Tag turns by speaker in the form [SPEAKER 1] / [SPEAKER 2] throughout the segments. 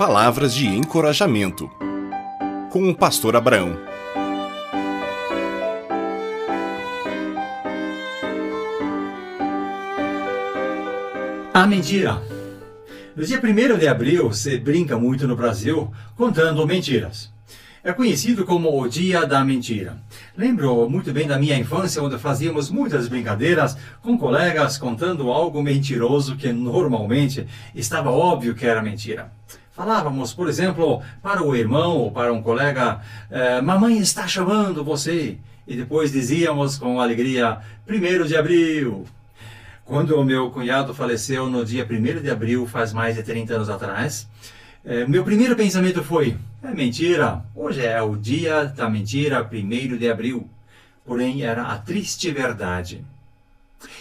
[SPEAKER 1] Palavras de encorajamento. Com o pastor Abraão.
[SPEAKER 2] A mentira. No dia 1 de abril se brinca muito no Brasil contando mentiras. É conhecido como o Dia da Mentira. Lembro muito bem da minha infância, onde fazíamos muitas brincadeiras com colegas contando algo mentiroso que normalmente estava óbvio que era mentira. Falávamos, por exemplo, para o irmão ou para um colega: eh, Mamãe está chamando você. E depois dizíamos com alegria: 1 de abril. Quando o meu cunhado faleceu no dia 1 de abril, faz mais de 30 anos atrás, é, meu primeiro pensamento foi: é mentira, hoje é o dia da mentira, 1 de abril. Porém, era a triste verdade.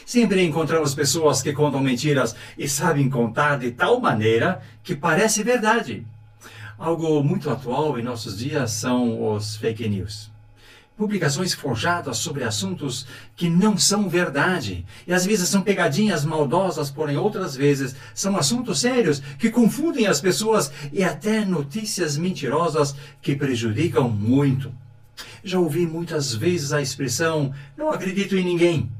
[SPEAKER 2] Sempre encontramos pessoas que contam mentiras e sabem contar de tal maneira que parece verdade. Algo muito atual em nossos dias são os fake news publicações forjadas sobre assuntos que não são verdade. E às vezes são pegadinhas maldosas, porém outras vezes são assuntos sérios que confundem as pessoas e até notícias mentirosas que prejudicam muito. Já ouvi muitas vezes a expressão não acredito em ninguém.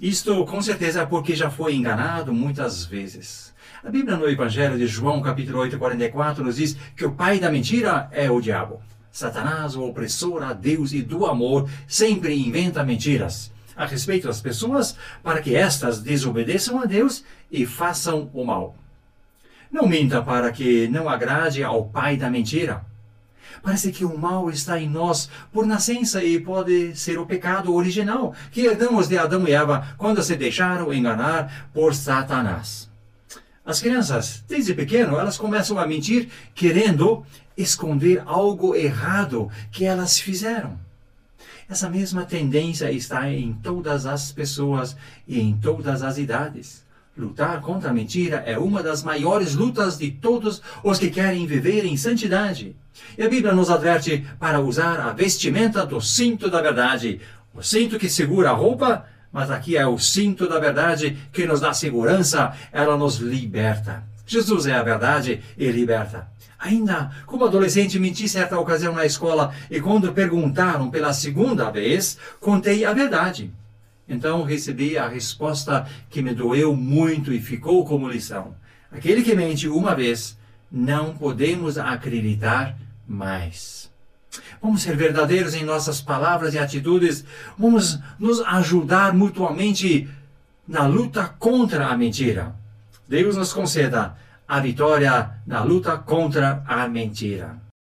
[SPEAKER 2] Isto com certeza é porque já foi enganado muitas vezes. A Bíblia no Evangelho de João, capítulo 8, 44, nos diz que o pai da mentira é o diabo. Satanás, o opressor a Deus e do amor, sempre inventa mentiras a respeito das pessoas para que estas desobedeçam a Deus e façam o mal. Não minta para que não agrade ao pai da mentira. Parece que o mal está em nós por nascença e pode ser o pecado original que herdamos de Adão e Eva quando se deixaram enganar por Satanás. As crianças, desde pequeno, elas começam a mentir querendo esconder algo errado que elas fizeram. Essa mesma tendência está em todas as pessoas e em todas as idades. Lutar contra a mentira é uma das maiores lutas de todos os que querem viver em santidade. E a Bíblia nos adverte para usar a vestimenta do cinto da verdade, o cinto que segura a roupa mas aqui é o cinto da verdade que nos dá segurança, ela nos liberta. Jesus é a verdade e liberta. Ainda, como adolescente, menti certa ocasião na escola e quando perguntaram pela segunda vez, contei a verdade. Então recebi a resposta que me doeu muito e ficou como lição. Aquele que mente uma vez, não podemos acreditar mais. Vamos ser verdadeiros em nossas palavras e atitudes. Vamos nos ajudar mutuamente na luta contra a mentira. Deus nos conceda a vitória na luta contra a mentira.